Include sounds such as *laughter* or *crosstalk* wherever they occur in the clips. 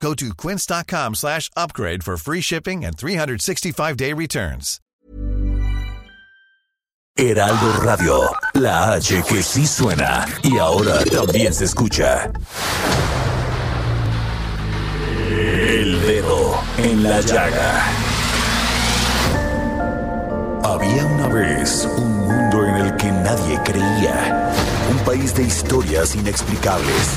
Go to quince.com slash upgrade for free shipping and 365-day returns. Heraldo Radio, la H que sí suena y ahora también se escucha. El dedo en la llaga. Había una vez un mundo en el que nadie creía. Un país de historias inexplicables.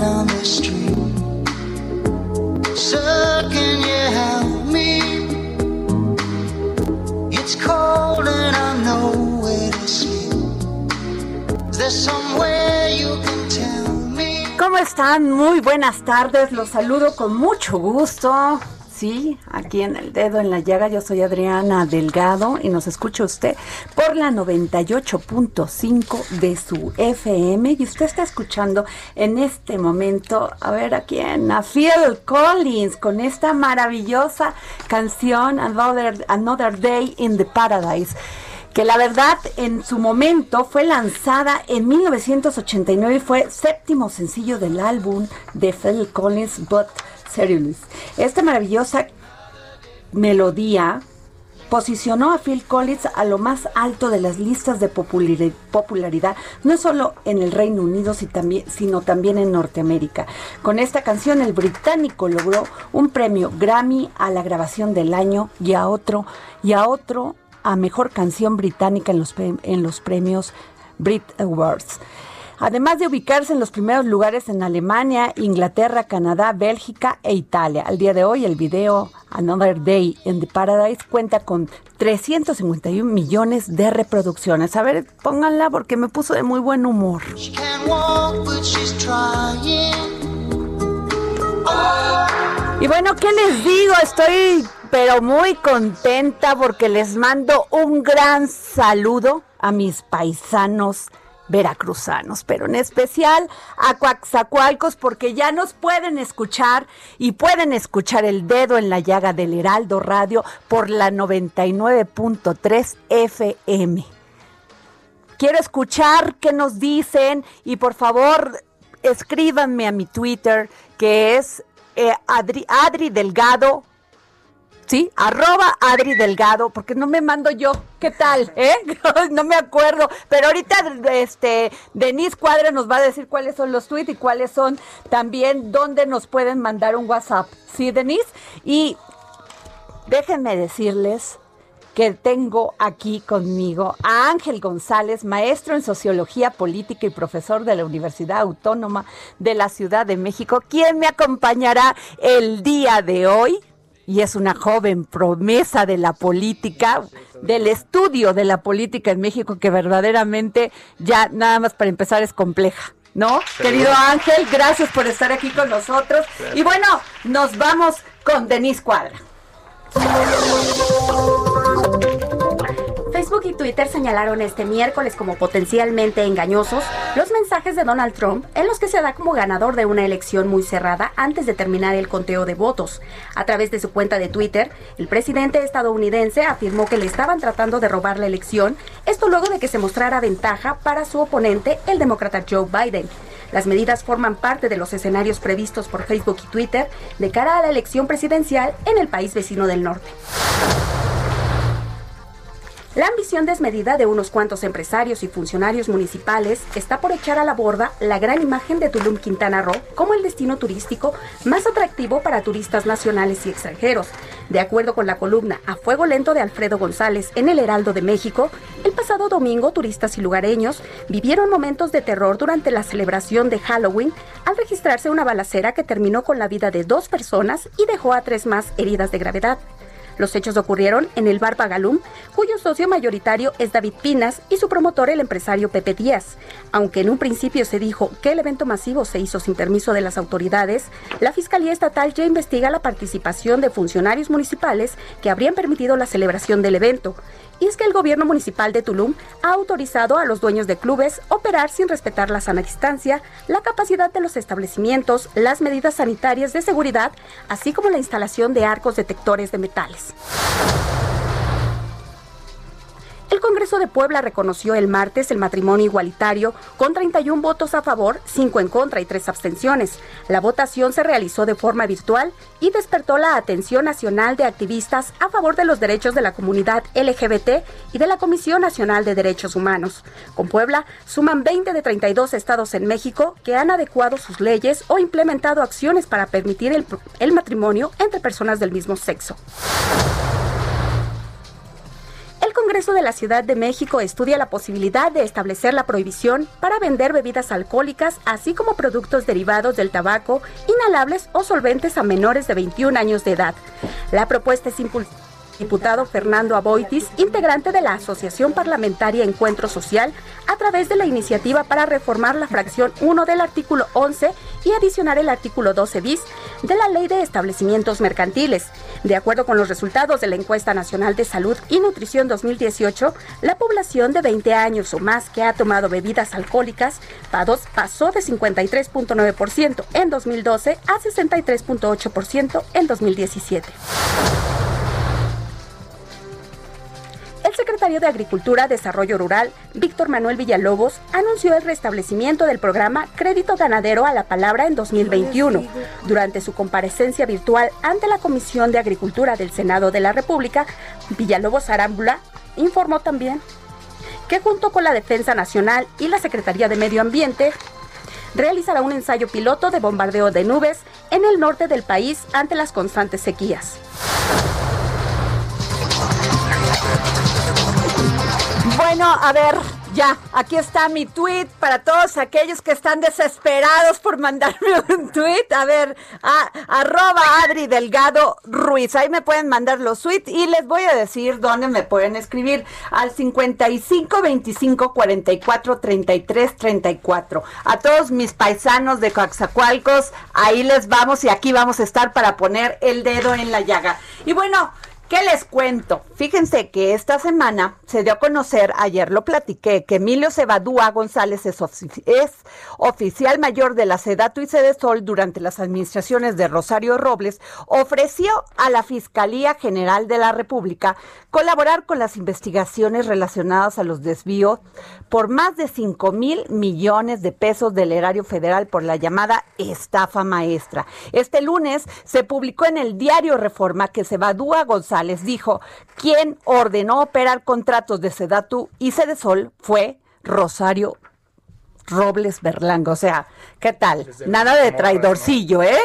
¿Cómo están? Muy buenas tardes, los saludo con mucho gusto. Sí, aquí en el dedo en la llaga, yo soy Adriana Delgado y nos escucha usted por la 98.5 de su FM y usted está escuchando en este momento, a ver a quién, a Phil Collins con esta maravillosa canción Another, Another Day in the Paradise que la verdad en su momento fue lanzada en 1989 y fue séptimo sencillo del álbum de Phil Collins, But Serious. Esta maravillosa melodía posicionó a Phil Collins a lo más alto de las listas de populari- popularidad, no solo en el Reino Unido, sino también en Norteamérica. Con esta canción, el británico logró un premio Grammy a la grabación del año y a otro, y a otro a mejor canción británica en los, en los premios Brit Awards. Además de ubicarse en los primeros lugares en Alemania, Inglaterra, Canadá, Bélgica e Italia. Al día de hoy, el video Another Day in the Paradise cuenta con 351 millones de reproducciones. A ver, pónganla porque me puso de muy buen humor. Y bueno, ¿qué les digo? Estoy pero muy contenta porque les mando un gran saludo a mis paisanos veracruzanos, pero en especial a Coaxacualcos porque ya nos pueden escuchar y pueden escuchar el dedo en la llaga del Heraldo Radio por la 99.3 FM. Quiero escuchar qué nos dicen y por favor escríbanme a mi Twitter que es eh, Adri, Adri Delgado. Sí, arroba Adri Delgado, porque no me mando yo. ¿Qué tal? ¿Eh? *laughs* no me acuerdo. Pero ahorita este Denise Cuadra nos va a decir cuáles son los tweets y cuáles son también dónde nos pueden mandar un WhatsApp. ¿Sí, Denise? Y déjenme decirles que tengo aquí conmigo a Ángel González, maestro en Sociología Política y profesor de la Universidad Autónoma de la Ciudad de México, quien me acompañará el día de hoy. Y es una joven promesa de la política, del estudio de la política en México, que verdaderamente ya nada más para empezar es compleja. ¿No? Querido Ángel, gracias por estar aquí con nosotros. Y bueno, nos vamos con Denise Cuadra. Facebook y Twitter señalaron este miércoles como potencialmente engañosos los mensajes de Donald Trump en los que se da como ganador de una elección muy cerrada antes de terminar el conteo de votos. A través de su cuenta de Twitter, el presidente estadounidense afirmó que le estaban tratando de robar la elección, esto luego de que se mostrara ventaja para su oponente, el demócrata Joe Biden. Las medidas forman parte de los escenarios previstos por Facebook y Twitter de cara a la elección presidencial en el país vecino del norte. La ambición desmedida de unos cuantos empresarios y funcionarios municipales está por echar a la borda la gran imagen de Tulum Quintana Roo como el destino turístico más atractivo para turistas nacionales y extranjeros. De acuerdo con la columna A Fuego Lento de Alfredo González en El Heraldo de México, el pasado domingo turistas y lugareños vivieron momentos de terror durante la celebración de Halloween al registrarse una balacera que terminó con la vida de dos personas y dejó a tres más heridas de gravedad. Los hechos ocurrieron en el bar Pagalum, cuyo socio mayoritario es David Pinas y su promotor el empresario Pepe Díaz. Aunque en un principio se dijo que el evento masivo se hizo sin permiso de las autoridades, la Fiscalía Estatal ya investiga la participación de funcionarios municipales que habrían permitido la celebración del evento y es que el gobierno municipal de Tulum ha autorizado a los dueños de clubes operar sin respetar la sana distancia, la capacidad de los establecimientos, las medidas sanitarias de seguridad, así como la instalación de arcos detectores de metales. Congreso de Puebla reconoció el martes el matrimonio igualitario con 31 votos a favor, 5 en contra y 3 abstenciones. La votación se realizó de forma virtual y despertó la atención nacional de activistas a favor de los derechos de la comunidad LGBT y de la Comisión Nacional de Derechos Humanos. Con Puebla suman 20 de 32 estados en México que han adecuado sus leyes o implementado acciones para permitir el, el matrimonio entre personas del mismo sexo. El Congreso de la Ciudad de México estudia la posibilidad de establecer la prohibición para vender bebidas alcohólicas, así como productos derivados del tabaco, inhalables o solventes a menores de 21 años de edad. La propuesta es impulsada diputado Fernando Aboitis, integrante de la Asociación Parlamentaria Encuentro Social, a través de la iniciativa para reformar la fracción 1 del artículo 11 y adicionar el artículo 12 bis de la Ley de Establecimientos Mercantiles. De acuerdo con los resultados de la Encuesta Nacional de Salud y Nutrición 2018, la población de 20 años o más que ha tomado bebidas alcohólicas pasó de 53.9% en 2012 a 63.8% en 2017. El secretario de Agricultura, Desarrollo Rural, Víctor Manuel Villalobos, anunció el restablecimiento del programa Crédito Ganadero a la Palabra en 2021. Durante su comparecencia virtual ante la Comisión de Agricultura del Senado de la República, Villalobos Arámbula informó también que junto con la Defensa Nacional y la Secretaría de Medio Ambiente, realizará un ensayo piloto de bombardeo de nubes en el norte del país ante las constantes sequías. Bueno, a ver, ya, aquí está mi tweet para todos aquellos que están desesperados por mandarme *laughs* un tweet. A ver, a, arroba Adri Delgado Ruiz. Ahí me pueden mandar los tweets y les voy a decir dónde me pueden escribir al 55 25 44 33 34. A todos mis paisanos de Coaxacualcos, ahí les vamos y aquí vamos a estar para poner el dedo en la llaga. Y bueno, ¿Qué les cuento? Fíjense que esta semana se dio a conocer, ayer lo platiqué, que Emilio Cebadúa González es, oficial mayor de la Sedatu y Sedesol durante las administraciones de Rosario Robles, ofreció a la Fiscalía General de la República colaborar con las investigaciones relacionadas a los desvíos por más de 5 mil millones de pesos del erario federal por la llamada estafa maestra. Este lunes se publicó en el diario Reforma que Cebadúa González les dijo, quien ordenó operar contratos de Sedatu y Sedesol fue Rosario Robles Berlanga. O sea, ¿qué tal? Nada de traidorcillo, ¿eh?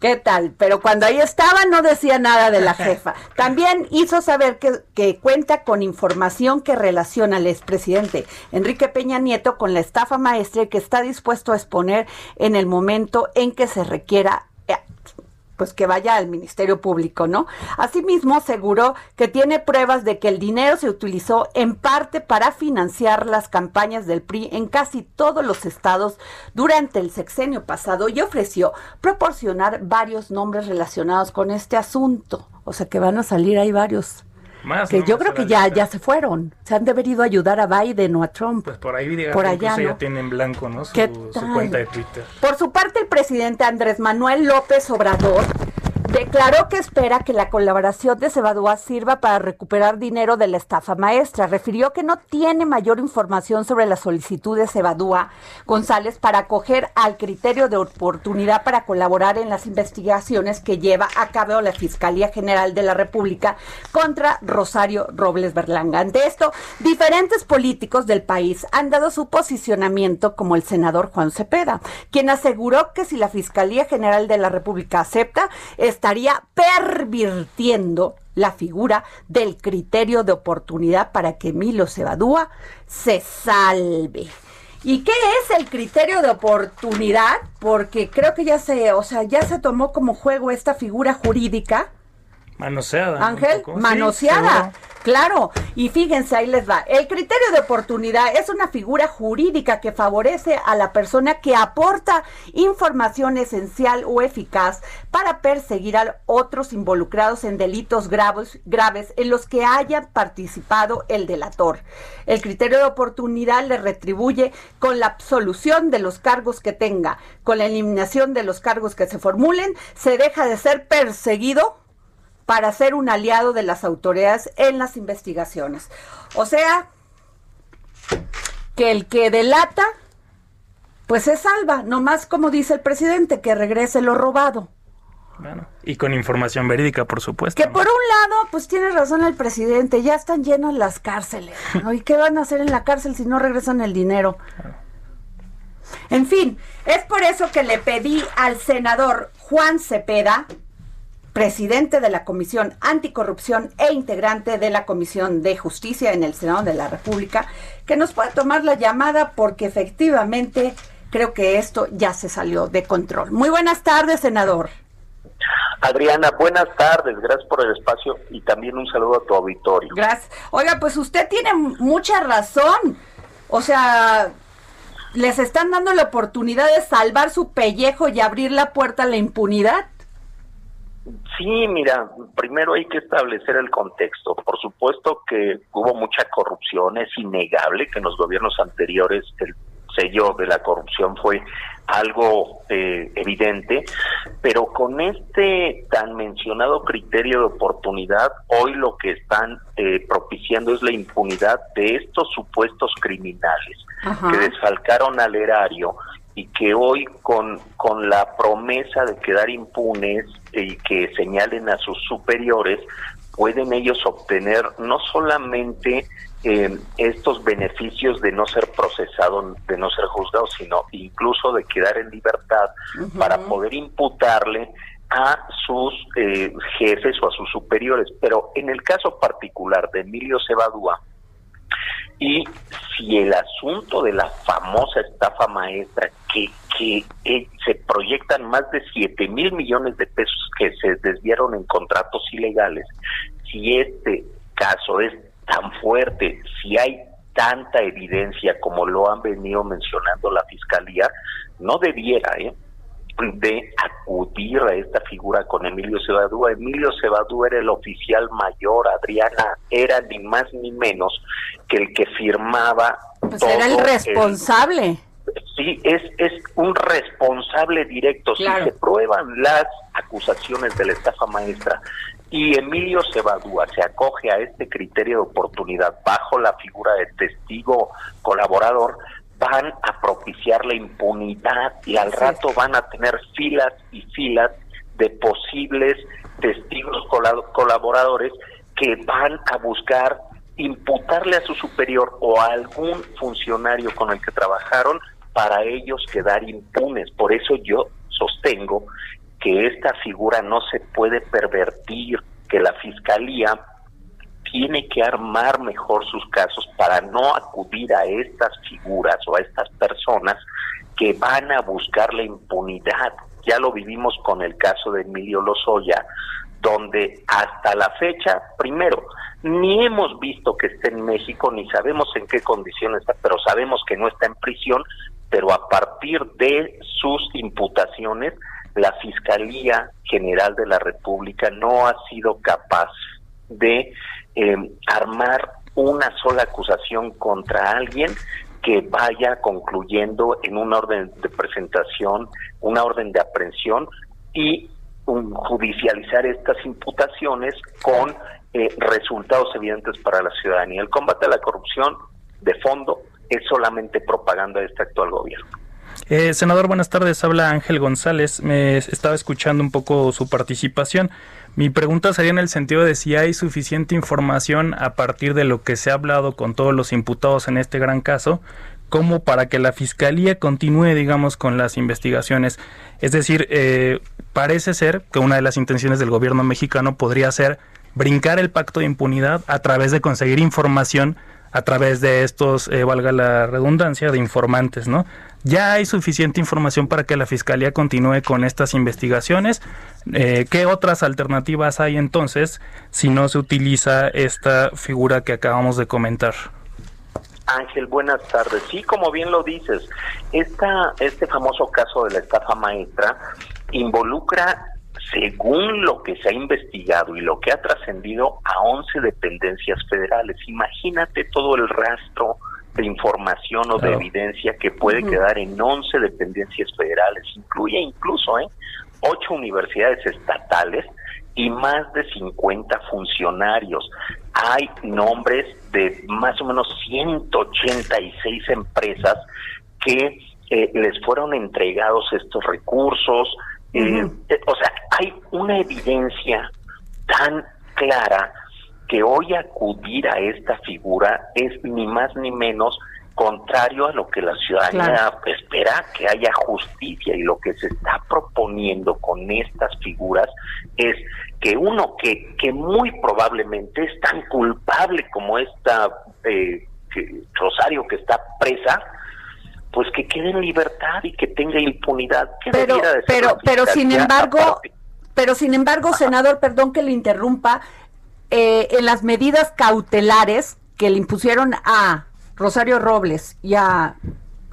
¿Qué tal? Pero cuando ahí estaba no decía nada de la jefa. *laughs* También hizo saber que, que, cuenta con información que relaciona al expresidente Enrique Peña Nieto con la estafa maestra y que está dispuesto a exponer en el momento en que se requiera pues que vaya al Ministerio Público, ¿no? Asimismo, aseguró que tiene pruebas de que el dinero se utilizó en parte para financiar las campañas del PRI en casi todos los estados durante el sexenio pasado y ofreció proporcionar varios nombres relacionados con este asunto. O sea que van a salir ahí varios que yo creo que ya, ya se fueron. Se han debido ayudar a Biden o a Trump. Pues por ahí diga, por allá ya tiene en blanco ¿no? su, su cuenta de Twitter. Por su parte, el presidente Andrés Manuel López Obrador declaró que espera que la colaboración de Cebadúa sirva para recuperar dinero de la estafa maestra. Refirió que no tiene mayor información sobre la solicitud de Cebadúa González para acoger al criterio de oportunidad para colaborar en las investigaciones que lleva a cabo la Fiscalía General de la República contra Rosario Robles Berlanga. Ante esto, diferentes políticos del país han dado su posicionamiento como el senador Juan Cepeda, quien aseguró que si la Fiscalía General de la República acepta, estaría pervirtiendo la figura del criterio de oportunidad para que Emilio Cebadúa se salve. ¿Y qué es el criterio de oportunidad? Porque creo que ya se, o sea, ya se tomó como juego esta figura jurídica. Manoseada. Ángel, manoseada. Claro, y fíjense, ahí les va. El criterio de oportunidad es una figura jurídica que favorece a la persona que aporta información esencial o eficaz para perseguir a otros involucrados en delitos graves, graves en los que haya participado el delator. El criterio de oportunidad le retribuye con la absolución de los cargos que tenga, con la eliminación de los cargos que se formulen, se deja de ser perseguido para ser un aliado de las autoridades en las investigaciones. O sea, que el que delata, pues se salva, nomás como dice el presidente, que regrese lo robado. Bueno, y con información verídica, por supuesto. Que por un lado, pues tiene razón el presidente, ya están llenas las cárceles. ¿Y qué van a hacer en la cárcel si no regresan el dinero? En fin, es por eso que le pedí al senador Juan Cepeda, presidente de la Comisión Anticorrupción e integrante de la Comisión de Justicia en el Senado de la República, que nos pueda tomar la llamada porque efectivamente creo que esto ya se salió de control. Muy buenas tardes, senador. Adriana, buenas tardes, gracias por el espacio y también un saludo a tu auditorio. Gracias. Oiga, pues usted tiene mucha razón. O sea, les están dando la oportunidad de salvar su pellejo y abrir la puerta a la impunidad. Sí, mira, primero hay que establecer el contexto. Por supuesto que hubo mucha corrupción, es innegable que en los gobiernos anteriores el sello de la corrupción fue algo eh, evidente, pero con este tan mencionado criterio de oportunidad, hoy lo que están eh, propiciando es la impunidad de estos supuestos criminales que desfalcaron al erario y que hoy con, con la promesa de quedar impunes y que señalen a sus superiores, pueden ellos obtener no solamente eh, estos beneficios de no ser procesado, de no ser juzgado, sino incluso de quedar en libertad para poder imputarle a sus eh, jefes o a sus superiores. Pero en el caso particular de Emilio Cebadúa, y si el asunto de la famosa estafa maestra, que, que eh, se proyectan más de 7 mil millones de pesos que se desviaron en contratos ilegales, si este caso es tan fuerte, si hay tanta evidencia como lo han venido mencionando la fiscalía, no debiera, ¿eh? De acudir a esta figura con Emilio Cebadúa. Emilio Cebadúa era el oficial mayor, Adriana era ni más ni menos que el que firmaba. Pues era el responsable. sí, es, es un responsable directo. Si se prueban las acusaciones de la estafa maestra y Emilio Cebadúa se acoge a este criterio de oportunidad bajo la figura de testigo colaborador, van a propiciar la impunidad y al rato van a tener filas y filas de posibles testigos colaboradores que van a buscar imputarle a su superior o a algún funcionario con el que trabajaron para ellos quedar impunes. Por eso yo sostengo que esta figura no se puede pervertir, que la fiscalía tiene que armar mejor sus casos para no acudir a estas figuras o a estas personas que van a buscar la impunidad. Ya lo vivimos con el caso de Emilio Lozoya, donde hasta la fecha, primero, ni hemos visto que esté en México, ni sabemos en qué condiciones está, pero sabemos que no está en prisión, pero a partir de sus imputaciones, la Fiscalía General de la República no ha sido capaz de eh, armar una sola acusación contra alguien que vaya concluyendo en un orden de presentación, una orden de aprehensión y judicializar estas imputaciones con eh, resultados evidentes para la ciudadanía. El combate a la corrupción de fondo es solamente propaganda de este actual gobierno. Eh, senador, buenas tardes. Habla Ángel González. Me estaba escuchando un poco su participación. Mi pregunta sería en el sentido de si hay suficiente información a partir de lo que se ha hablado con todos los imputados en este gran caso, como para que la fiscalía continúe, digamos, con las investigaciones. Es decir, eh, parece ser que una de las intenciones del gobierno mexicano podría ser brincar el pacto de impunidad a través de conseguir información a través de estos, eh, valga la redundancia, de informantes, ¿no? Ya hay suficiente información para que la Fiscalía continúe con estas investigaciones. Eh, ¿Qué otras alternativas hay entonces si no se utiliza esta figura que acabamos de comentar? Ángel, buenas tardes. Sí, como bien lo dices, esta, este famoso caso de la estafa maestra involucra según lo que se ha investigado y lo que ha trascendido a 11 dependencias federales. Imagínate todo el rastro de información o de evidencia que puede quedar en 11 dependencias federales. Incluye incluso ¿eh? 8 universidades estatales y más de 50 funcionarios. Hay nombres de más o menos 186 empresas que eh, les fueron entregados estos recursos, eh, eh, o sea, hay una evidencia tan clara que hoy acudir a esta figura es ni más ni menos contrario a lo que la ciudadanía espera, que haya justicia y lo que se está proponiendo con estas figuras es que uno que, que muy probablemente es tan culpable como esta eh, Rosario que está presa, pues que quede en libertad y que tenga impunidad. pero, pero, pero sin embargo, pero sin embargo, senador, perdón que le interrumpa, eh, en las medidas cautelares que le impusieron a Rosario Robles y a,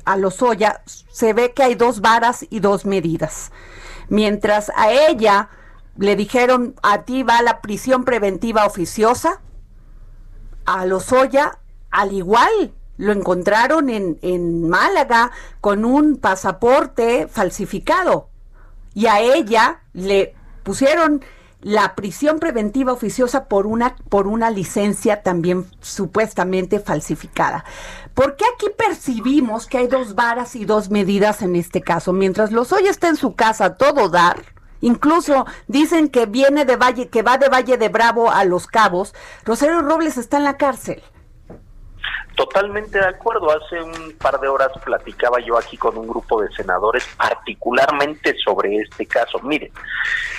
a Lozoya, se ve que hay dos varas y dos medidas. Mientras a ella le dijeron, a ti va la prisión preventiva oficiosa, a Lozoya, al igual, lo encontraron en, en Málaga con un pasaporte falsificado y a ella le pusieron la prisión preventiva oficiosa por una por una licencia también supuestamente falsificada. ¿Por qué aquí percibimos que hay dos varas y dos medidas en este caso? Mientras los hoy está en su casa todo dar, incluso dicen que viene de Valle, que va de Valle de Bravo a Los Cabos, Rosario Robles está en la cárcel. Totalmente de acuerdo. Hace un par de horas platicaba yo aquí con un grupo de senadores particularmente sobre este caso. Miren,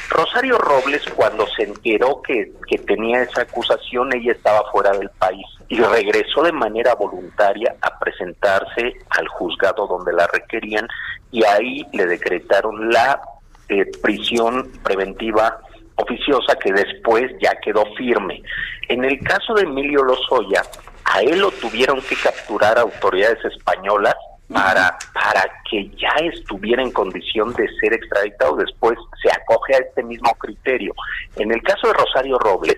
Rosario Robles cuando se enteró que, que tenía esa acusación, ella estaba fuera del país y regresó de manera voluntaria a presentarse al juzgado donde la requerían y ahí le decretaron la eh, prisión preventiva oficiosa que después ya quedó firme. En el caso de Emilio Lozoya, a él lo tuvieron que capturar autoridades españolas para, para que ya estuviera en condición de ser extraditado. Después se acoge a este mismo criterio. En el caso de Rosario Robles,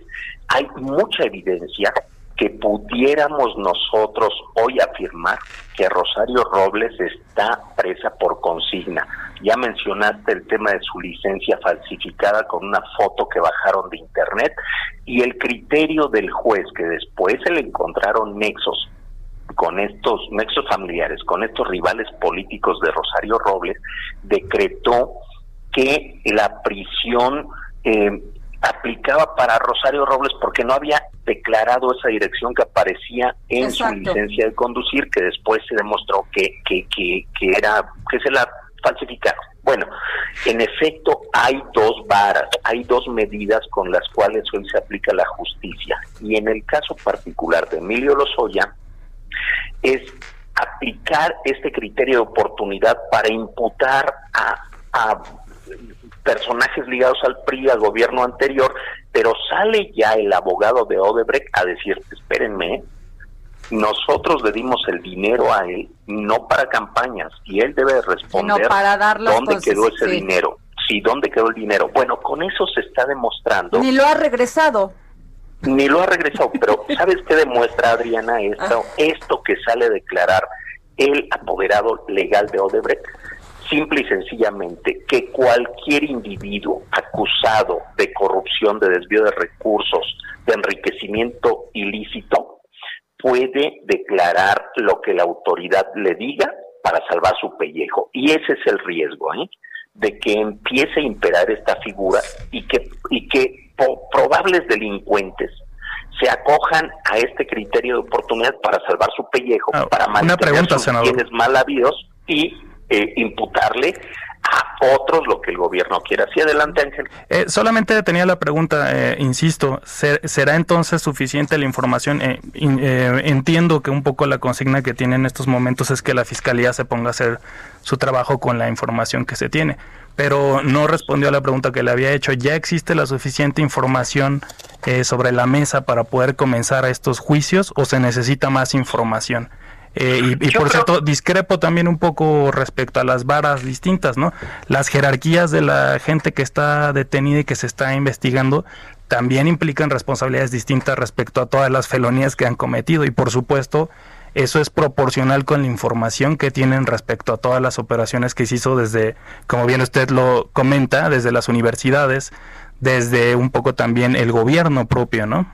hay mucha evidencia que pudiéramos nosotros hoy afirmar que Rosario Robles está presa por consigna. Ya mencionaste el tema de su licencia falsificada con una foto que bajaron de internet y el criterio del juez que después se le encontraron nexos con estos nexos familiares, con estos rivales políticos de Rosario Robles, decretó que la prisión eh, aplicaba para Rosario Robles porque no había declarado esa dirección que aparecía en su licencia de conducir, que después se demostró que, que, que, que era, que se la falsificaron. Bueno, en efecto hay dos varas, hay dos medidas con las cuales hoy se aplica la justicia. Y en el caso particular de Emilio Lozoya, es aplicar este criterio de oportunidad para imputar a, a personajes ligados al PRI, al gobierno anterior, pero sale ya el abogado de Odebrecht a decir, espérenme, nosotros le dimos el dinero a él, no para campañas, y él debe responder dónde quedó ese dinero. Sí, ¿dónde quedó el dinero? Bueno, con eso se está demostrando. Ni lo ha regresado. Ni lo ha regresado, pero ¿sabes qué demuestra Adriana esto? Ah. Esto que sale a declarar el apoderado legal de Odebrecht simple y sencillamente que cualquier individuo acusado de corrupción, de desvío de recursos, de enriquecimiento ilícito, puede declarar lo que la autoridad le diga para salvar su pellejo. Y ese es el riesgo, ¿eh? de que empiece a imperar esta figura y que, y que probables delincuentes se acojan a este criterio de oportunidad para salvar su pellejo, ah, para mantener sus bienes mal habidos y eh, imputarle a otros lo que el gobierno quiera. Sí, adelante, Ángel. Eh, solamente tenía la pregunta, eh, insisto, ¿será entonces suficiente la información? Eh, entiendo que un poco la consigna que tiene en estos momentos es que la Fiscalía se ponga a hacer su trabajo con la información que se tiene, pero no respondió a la pregunta que le había hecho. ¿Ya existe la suficiente información sobre la mesa para poder comenzar a estos juicios o se necesita más información? Eh, y, por cierto, discrepo también un poco respecto a las varas distintas, ¿no? Las jerarquías de la gente que está detenida y que se está investigando también implican responsabilidades distintas respecto a todas las felonías que han cometido y por supuesto eso es proporcional con la información que tienen respecto a todas las operaciones que se hizo desde, como bien usted lo comenta, desde las universidades, desde un poco también el gobierno propio, ¿no?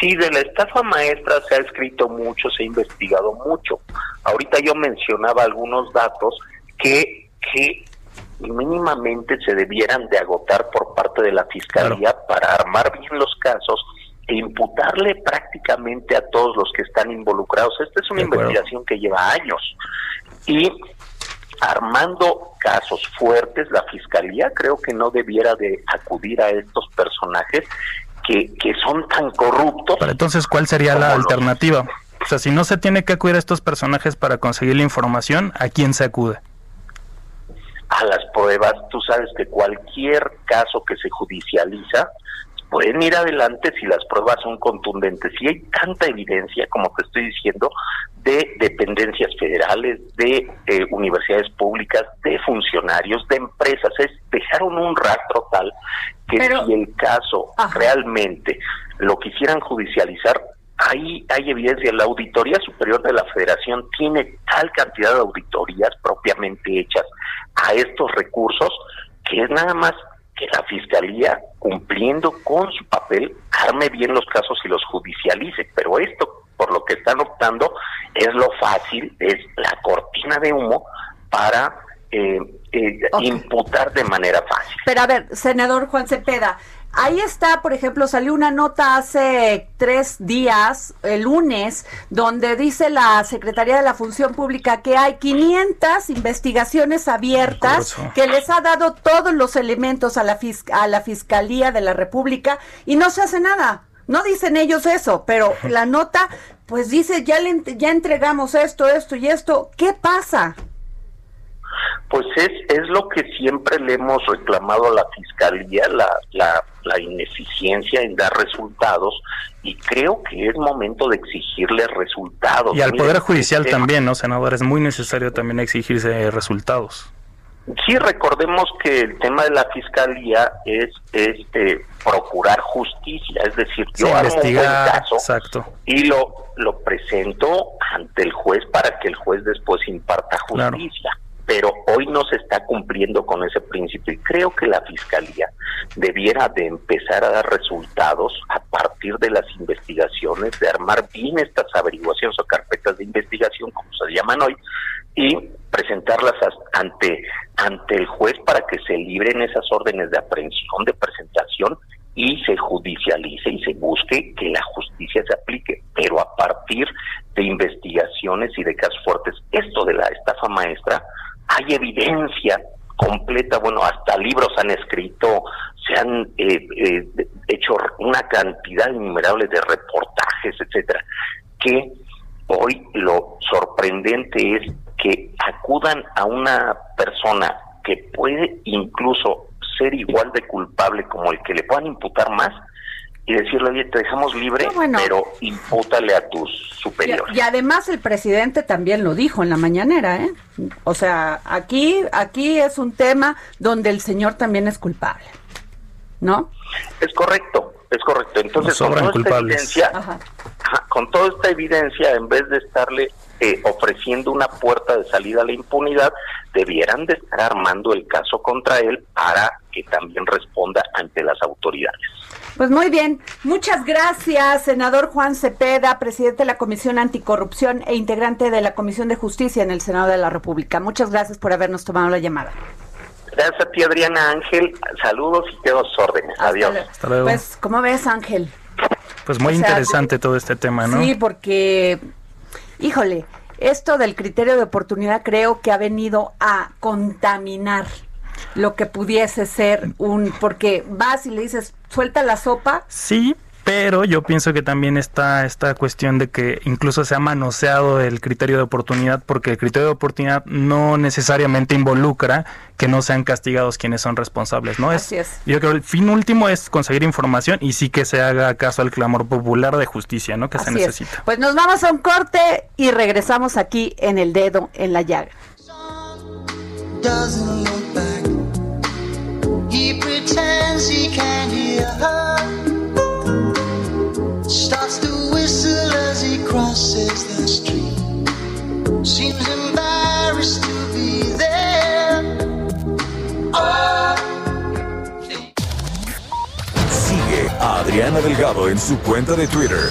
Sí, de la estafa maestra se ha escrito mucho, se ha investigado mucho. Ahorita yo mencionaba algunos datos que, que mínimamente se debieran de agotar por parte de la Fiscalía para armar bien los casos e imputarle prácticamente a todos los que están involucrados. Esta es una investigación que lleva años. Y armando casos fuertes, la Fiscalía creo que no debiera de acudir a estos personajes que, son tan corruptos. Pero entonces, ¿cuál sería la alternativa? O sea, si no se tiene que acudir a estos personajes para conseguir la información, ¿a quién se acude? A las pruebas. Tú sabes que cualquier caso que se judicializa pueden ir adelante si las pruebas son contundentes. Y hay tanta evidencia, como te estoy diciendo, de dependencias federales, de eh, universidades públicas, de funcionarios, de empresas. Es dejaron un rastro tal que si el caso realmente lo quisieran judicializar, ahí hay evidencia. La Auditoría Superior de la Federación tiene tal cantidad de auditorías propiamente hechas a estos recursos que es nada más que la Fiscalía, cumpliendo con su papel, arme bien los casos y los judicialice. Pero esto, por lo que están optando, es lo fácil, es la cortina de humo para eh, eh, imputar de manera fácil. Pero a ver, senador Juan Cepeda, Ahí está, por ejemplo, salió una nota hace tres días, el lunes, donde dice la Secretaría de la Función Pública que hay 500 investigaciones abiertas que les ha dado todos los elementos a la, a la Fiscalía de la República y no se hace nada. No dicen ellos eso, pero la nota pues dice ya, le, ya entregamos esto, esto y esto. ¿Qué pasa? Pues es, es lo que siempre le hemos reclamado a la Fiscalía, la, la, la ineficiencia en dar resultados y creo que es momento de exigirle resultados. Y al Poder Judicial también, ¿no, senador? Es muy necesario también exigirse resultados. Sí, recordemos que el tema de la fiscalía es este procurar justicia, es decir, yo hago un caso exacto. y lo lo presento ante el juez para que el juez después imparta justicia pero hoy no se está cumpliendo con ese principio y creo que la Fiscalía debiera de empezar a dar resultados a partir de las investigaciones, de armar bien estas averiguaciones o carpetas de investigación, como se llaman hoy, y presentarlas ante, ante el juez para que se libren esas órdenes de aprehensión, de presentación y se judicialice y se busque que la justicia se aplique, pero a partir de investigaciones y de casos fuertes. Esto de la estafa maestra hay evidencia completa, bueno, hasta libros han escrito, se han eh, eh, hecho una cantidad innumerable de reportajes, etcétera, que hoy lo sorprendente es que acudan a una persona que puede incluso ser igual de culpable como el que le puedan imputar más y decirle, oye, te dejamos libre, pero impútale a tus superiores. Y, además el presidente también lo dijo en la mañanera, ¿eh? O sea, aquí, aquí es un tema donde el señor también es culpable, ¿no? Es correcto, es correcto. Entonces, con toda, esta evidencia, con toda esta evidencia, en vez de estarle eh, ofreciendo una puerta de salida a la impunidad, debieran de estar armando el caso contra él para que también responda ante las autoridades. Pues muy bien, muchas gracias, senador Juan Cepeda, presidente de la Comisión Anticorrupción e integrante de la Comisión de Justicia en el Senado de la República. Muchas gracias por habernos tomado la llamada. Gracias a ti, Adriana Ángel. Saludos y quedo órdenes. Adiós. Hasta luego. Pues, ¿cómo ves, Ángel? Pues muy O sea, interesante todo este tema, ¿no? Sí, porque, híjole, esto del criterio de oportunidad creo que ha venido a contaminar lo que pudiese ser un, porque vas y le dices, suelta la sopa, Sí, pero yo pienso que también está esta cuestión de que incluso se ha manoseado el criterio de oportunidad porque el criterio de oportunidad no necesariamente involucra que no sean castigados quienes son responsables, ¿no? Así es. Yo creo que el fin último es conseguir información y sí que se haga caso al clamor popular de justicia, ¿no? Que se es. necesita. Pues nos vamos a un corte y regresamos aquí en el dedo en la llaga. He pretends he can't hear her. Starts to whistle as he crosses the street. Seems embarrassed to be there. Oh, Sigue a Adriana Delgado en su cuenta de Twitter.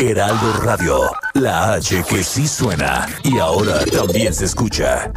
Heraldo Radio, la H que sí suena y ahora también se escucha.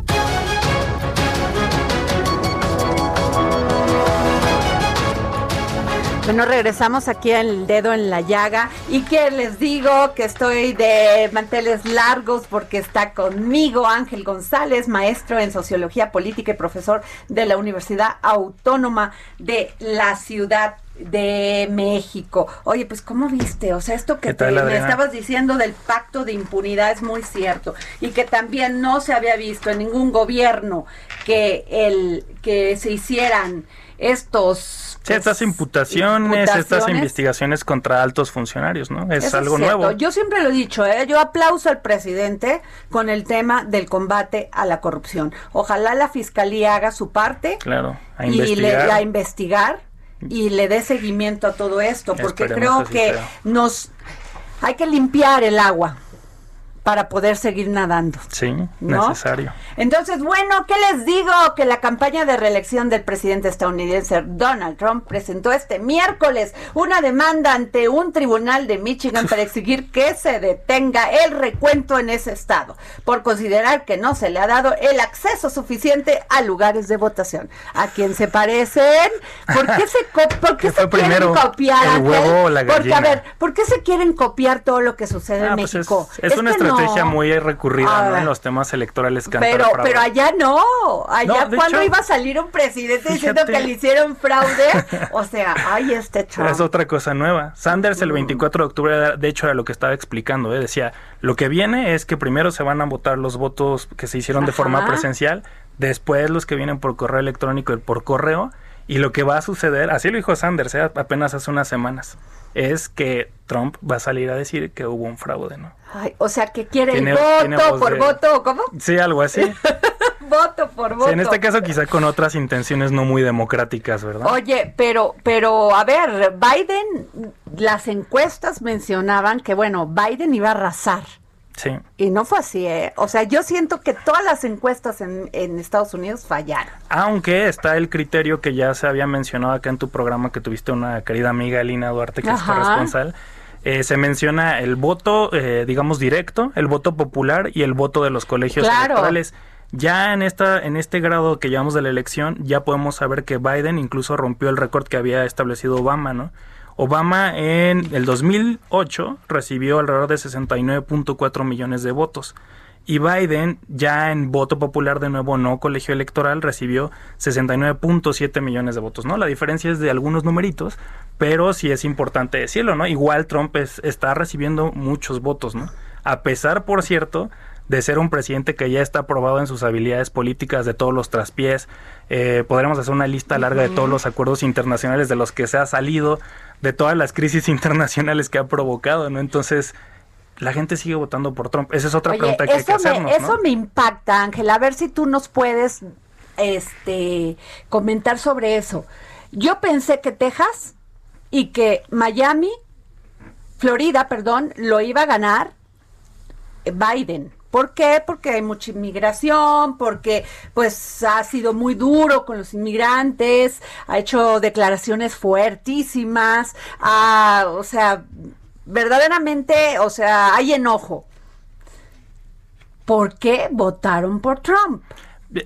Bueno, regresamos aquí al dedo en la llaga. Y que les digo que estoy de manteles largos porque está conmigo Ángel González, maestro en sociología política y profesor de la Universidad Autónoma de la Ciudad de México. Oye, pues ¿cómo viste? O sea, esto que ¿Qué tal, te- me estabas diciendo del pacto de impunidad es muy cierto y que también no se había visto en ningún gobierno que el que se hicieran estos Sí, estas pues, imputaciones, estas investigaciones contra altos funcionarios, ¿no? Es Eso algo nuevo. Yo siempre lo he dicho, ¿eh? yo aplauso al presidente con el tema del combate a la corrupción. Ojalá la fiscalía haga su parte Claro, a y le a investigar y le dé seguimiento a todo esto, porque Esperemos creo que sea. nos hay que limpiar el agua para poder seguir nadando. Sí, ¿no? necesario. Entonces, bueno, ¿qué les digo? Que la campaña de reelección del presidente estadounidense Donald Trump presentó este miércoles una demanda ante un tribunal de Michigan para exigir que se detenga el recuento en ese estado, por considerar que no se le ha dado el acceso suficiente a lugares de votación. ¿A quién se parecen? ¿Por qué se, co- *laughs* por qué ¿Qué fue se quieren copiar? el huevo o la Porque, a gallina? ver, ¿por qué se quieren copiar todo lo que sucede Ah, en pues es, México? es una que. Estrategia muy recurrida ¿no? Ah. en los temas electorales Pero, pero allá no. Allá No, cuando hecho, iba a salir un presidente diciendo que le hicieron fraude. O sea, ay, este Trump. *laughs* Es otra cosa nueva. Sanders el 24 de octubre, de hecho, era lo que estaba explicando. ¿eh? Decía, lo que viene es que primero se van a votar los votos que se hicieron de forma presencial, después los que vienen por correo electrónico y por correo, y lo que va a suceder, así lo dijo Sanders ¿eh? apenas hace unas semanas, es que Trump va a salir a decir que hubo un fraude, ¿no? Ay, o sea, que quiere el voto por de- voto. ¿Cómo? Sí, algo así. *laughs* Voto por voto. Sí, en este caso quizá con otras intenciones no muy democráticas, ¿verdad? Oye, pero, pero, a ver, Biden, las encuestas mencionaban que, bueno, Biden iba a arrasar. Sí. Y no fue así, ¿eh? O sea, yo siento que todas las encuestas en, en Estados Unidos fallaron. Aunque está el criterio que ya se había mencionado acá en tu programa que tuviste una querida amiga Lina Duarte que es corresponsal. Eh, se menciona el voto, eh, digamos, directo, el voto popular y el voto de los colegios Claro. electorales. Ya en esta en este grado que llevamos de la elección, ya podemos saber que Biden incluso rompió el récord que había establecido Obama, ¿no? Obama en el 2008 recibió alrededor de 69.4 millones de votos. Y Biden, ya en voto popular de nuevo, no colegio electoral, recibió 69.7 millones de votos, ¿no? La diferencia es de algunos numeritos, pero sí es importante decirlo, ¿no? Igual Trump está recibiendo muchos votos, ¿no? A pesar, por cierto, de ser un presidente que ya está probado en sus habilidades políticas de todos los traspiés. Eh, podremos hacer una lista larga de todos los acuerdos internacionales de los que se ha salido, de todas las crisis *laughs* internacionales que ha provocado, ¿no? Entonces, la gente sigue votando por Trump. Esa es otra pregunta que hay que hacernos. Eso me impacta, Ángel. A ver si tú nos puedes este, comentar sobre eso. Yo pensé que Texas y que Miami, Florida, perdón, lo iba a ganar Biden. ¿Por qué? Porque hay mucha inmigración, porque pues ha sido muy duro con los inmigrantes, ha hecho declaraciones fuertísimas, o sea, verdaderamente, o sea, hay enojo. ¿Por qué votaron por Trump?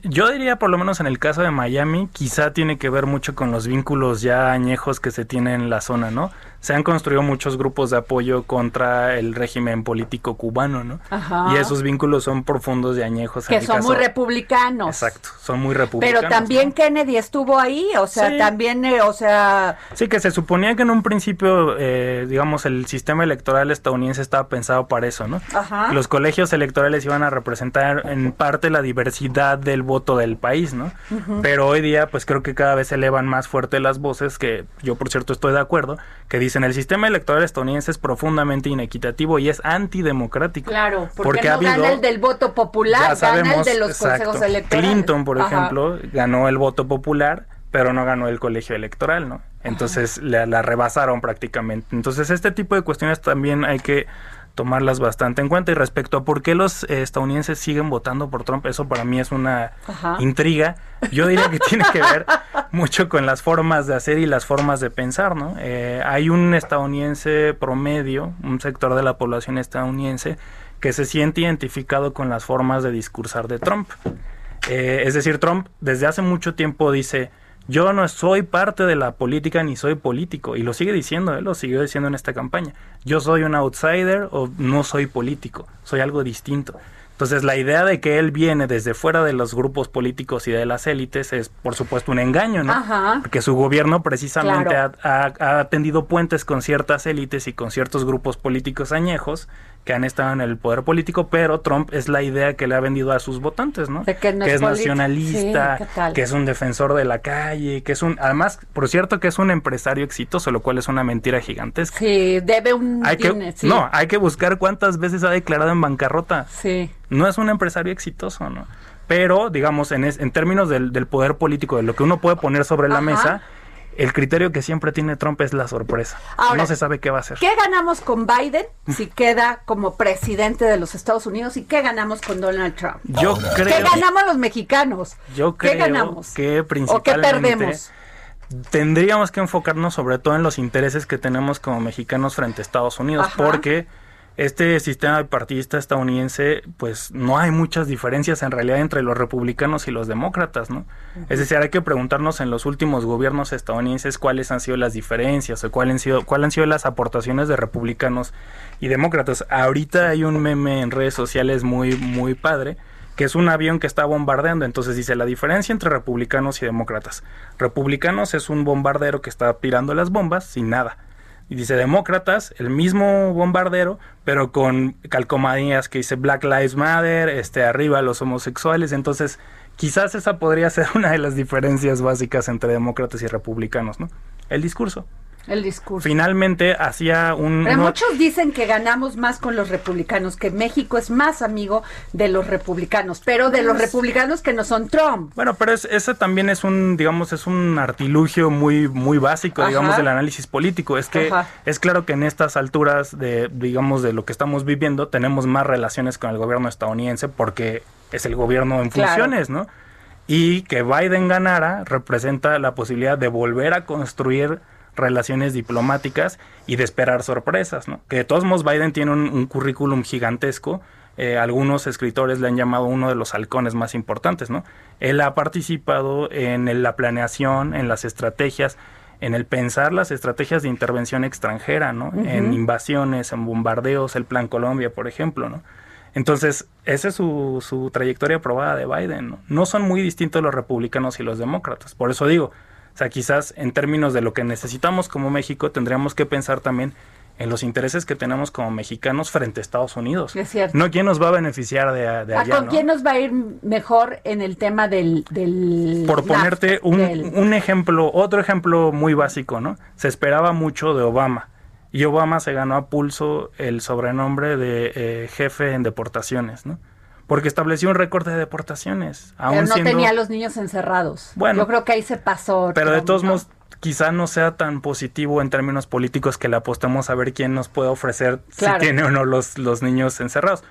Yo diría, por lo menos en el caso de Miami, quizá tiene que ver mucho con los vínculos ya añejos que se tienen en la zona, ¿no? Se han construido muchos grupos de apoyo contra el régimen político cubano, ¿no? Ajá. Y esos vínculos son profundos y añejos. Que son muy republicanos. Exacto, son muy republicanos. Pero también Kennedy estuvo ahí, o sea, también, eh, o sea... Sí, que se suponía que en un principio, eh, digamos, el sistema electoral estadounidense estaba pensado para eso, ¿no? Ajá. Los colegios electorales iban a representar en parte la diversidad del voto del país, ¿no? Pero hoy día, pues creo que cada vez se elevan más fuerte las voces, que yo por cierto estoy de acuerdo, que dicen el sistema electoral estadounidense es profundamente inequitativo y es antidemocrático. Claro, porque, no gana el del voto popular, gana el de los consejos electorales. Clinton, por ejemplo, ganó el voto popular, pero no ganó el colegio electoral, ¿no? Entonces la rebasaron prácticamente. Entonces este tipo de cuestiones también hay que tomarlas bastante en cuenta. Y respecto a por qué los eh, estadounidenses siguen votando por Trump, eso para mí es una intriga. Yo diría que tiene que ver mucho con las formas de hacer y las formas de pensar, ¿no? Eh, hay un estadounidense promedio, un sector de la población estadounidense, que se siente identificado con las formas de discursar de Trump. Eh, es decir, Trump desde hace mucho tiempo dice, yo no soy parte de la política ni soy político. Y lo sigue diciendo, él lo siguió diciendo en esta campaña. Yo soy un outsider o no soy político, soy algo distinto. Entonces la idea de que él viene desde fuera de los grupos políticos y de las élites es por supuesto un engaño, ¿no? Porque su gobierno precisamente ha, ha, tendido puentes con ciertas élites y con ciertos grupos políticos añejos que han estado en el poder político, pero Trump es la idea que le ha vendido a sus votantes, ¿no? que, es, nacionalista, que es un defensor de la calle, que es un, además, por cierto, que es un empresario exitoso, lo cual es una mentira gigantesca. Sí, debe un... Hay que, No, hay que buscar cuántas veces ha declarado en bancarrota. Sí. No es un empresario exitoso, ¿no? Pero, digamos, en, en términos del, poder político, de lo que uno puede poner sobre la mesa, el criterio que siempre tiene Trump es la sorpresa. no se sabe qué va a hacer. ¿Qué ganamos con Biden si queda como presidente de los Estados Unidos y qué ganamos con Donald Trump? Yo creo. ¿Qué ganamos los mexicanos? Yo creo ¿Qué ganamos? que principalmente. ¿O qué perdemos? Tendríamos que enfocarnos sobre todo en los intereses que tenemos como mexicanos frente a Estados Unidos, porque este sistema bipartidista estadounidense, pues no hay muchas diferencias en realidad entre los republicanos y los demócratas, ¿no? Es decir, hay que preguntarnos en los últimos gobiernos estadounidenses cuáles han sido las diferencias o cuáles han sido, cuáles han sido las aportaciones de republicanos y demócratas. Ahorita hay un meme en redes sociales muy, muy padre que es un avión que está bombardeando. Entonces dice la diferencia entre republicanos y demócratas. Republicanos es un bombardero que está tirando las bombas sin nada y dice demócratas, el mismo bombardero, pero con calcomanías que dice Black Lives Matter, este arriba los homosexuales, entonces quizás esa podría ser *laughs* una de las diferencias básicas entre demócratas y republicanos, ¿no? El discurso. El discurso. Finalmente hacía un... Pero muchos dicen que ganamos más con los republicanos, que México es más amigo de los republicanos, pero de los pues republicanos que no son Trump. Bueno, pero ese también es un, digamos, es un artilugio muy, muy básico, digamos, del análisis político. Es que es claro que en estas alturas de, digamos, de lo que estamos viviendo, tenemos más relaciones con el gobierno estadounidense porque es el gobierno en funciones, ¿no? Y que Biden ganara representa la posibilidad de volver a construir relaciones diplomáticas y de esperar sorpresas, ¿no? Que de todos modos Biden tiene un, currículum gigantesco eh, algunos escritores le han llamado uno de los halcones más importantes, ¿no? Él ha participado en la planeación, en las estrategias, en el pensar las estrategias de intervención extranjera, ¿no? En invasiones, en bombardeos, el Plan Colombia, por ejemplo, ¿no? Entonces, esa es su, su trayectoria aprobada de Biden. ¿no? no son muy distintos los republicanos y los demócratas. Por eso digo, o sea, quizás en términos de lo que necesitamos como México, tendríamos que pensar también en los intereses que tenemos como mexicanos frente a Estados Unidos. Es cierto. No quién nos va a beneficiar de, de allá. ¿Con quién nos va a ir mejor en el tema del... del Por ponerte un, un ejemplo, otro ejemplo muy básico, ¿no? Se esperaba mucho de Obama y Obama se ganó a pulso el sobrenombre de eh, jefe en deportaciones, ¿no? Porque estableció un récord de deportaciones. Aún pero no tenía a los niños encerrados. Bueno, yo creo que ahí se pasó. Pero de todos modos, quizá no sea tan positivo en términos políticos que le apostemos a ver quién nos puede ofrecer si tiene o no los, los niños encerrados.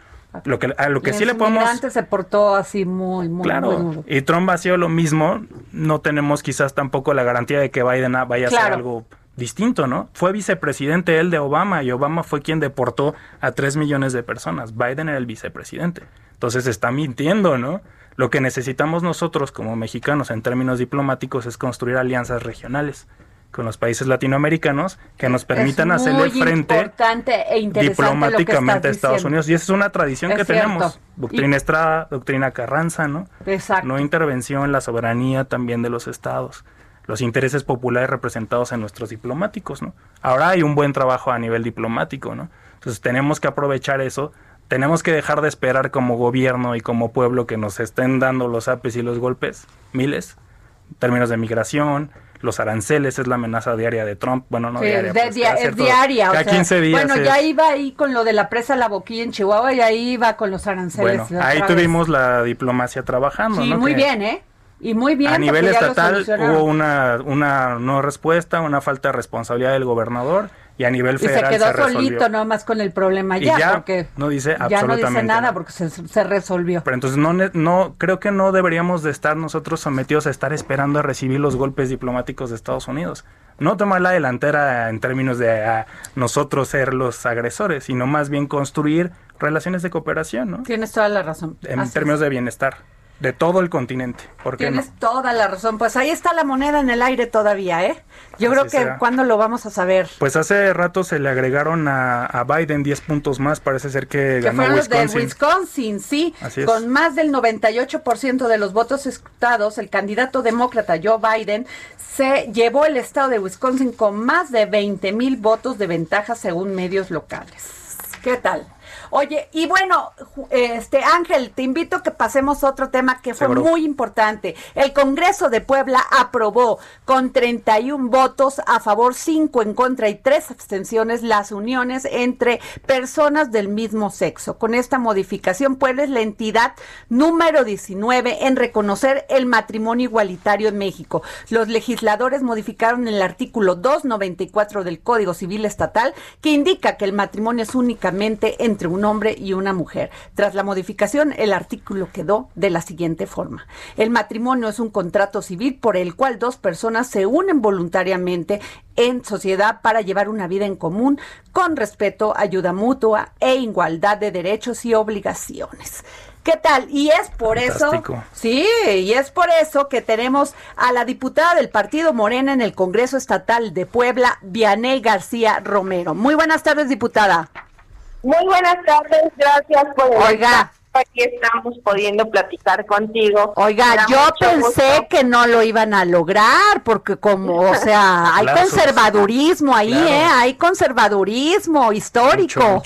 Lo que, a lo que sí le podemos. Antes se portó así muy, muy. Claro. y Trump ha sido lo mismo. No tenemos quizás tampoco la garantía de que Biden vaya a hacer algo distinto, ¿no? Fue vicepresidente él de Obama y Obama fue quien deportó a 3 millones de personas. Biden era el vicepresidente. Entonces está mintiendo, ¿no? Lo que necesitamos nosotros como mexicanos en términos diplomáticos es construir alianzas regionales con los países latinoamericanos que nos permitan hacerle frente e diplomáticamente a Estados Unidos. Y esa es una tradición que tenemos. Doctrina Estrada, doctrina Carranza, ¿no? Exacto. No intervención en la soberanía también de los estados los intereses populares representados en nuestros diplomáticos, ¿no? Ahora hay un buen trabajo a nivel diplomático, ¿no? Entonces tenemos que aprovechar eso, tenemos que dejar de esperar como gobierno y como pueblo que nos estén dando los apes y los golpes, miles, en términos de migración, los aranceles es la amenaza diaria de Trump. Bueno, no diaria. Pues, es diaria. Cada 15 días. Bueno, ya iba ahí con lo de la presa La Boquilla en Chihuahua y ahí iba con los aranceles. Bueno, ahí tuvimos la diplomacia trabajando. Sí, muy bien, ¿eh? Y muy bien. A nivel estatal hubo una, una no respuesta, una falta de responsabilidad del gobernador y a nivel federal y se quedó solito nomás con el problema ya, porque no dice ya no dice nada porque se, resolvió. Pero entonces no, no creo que no deberíamos de estar nosotros sometidos a estar esperando a recibir los golpes diplomáticos de Estados Unidos. No tomar la delantera en términos de nosotros ser los agresores, sino más bien construir relaciones de cooperación, ¿no? Tienes toda la razón. En términos de bienestar de todo el continente. ¿Por Tienes toda la razón. Pues ahí está la moneda en el aire todavía, ¿eh? Yo creo que cuando lo vamos a saber. Pues hace rato se le agregaron a, Biden 10 puntos más, parece ser que, ganó fueron Wisconsin. Los de Wisconsin, sí. Con más del 98% de los votos escrutados, el candidato demócrata Joe Biden se llevó el estado de Wisconsin con más de 20 mil votos de ventaja según medios locales. ¿Qué tal? Oye, y bueno, este Ángel, te invito a que pasemos a otro tema que fue muy importante. El Congreso de Puebla aprobó con 31 votos a favor, 5 en contra y 3 abstenciones las uniones entre personas del mismo sexo. Con esta modificación, Puebla es la entidad número 19 en reconocer el matrimonio igualitario en México. Los legisladores modificaron el artículo 294 del Código Civil Estatal que indica que el matrimonio es únicamente entre un hombre y una mujer. Tras la modificación, el artículo quedó de la siguiente forma. El matrimonio es un contrato civil por el cual dos personas se unen voluntariamente en sociedad para llevar una vida en común con respeto, ayuda mutua e igualdad de derechos y obligaciones. ¿Qué tal? Y es por eso, sí, y es por eso que tenemos a la diputada del Partido Morena en el Congreso Estatal de Puebla, Vianey García Romero. Muy buenas tardes, diputada. Muy buenas tardes, gracias por Oiga. Aquí estamos pudiendo platicar contigo. Oiga, yo pensé que no lo iban a lograr, porque como, o *laughs* sea, hay conservadurismo ahí, ¿eh? Hay conservadurismo histórico.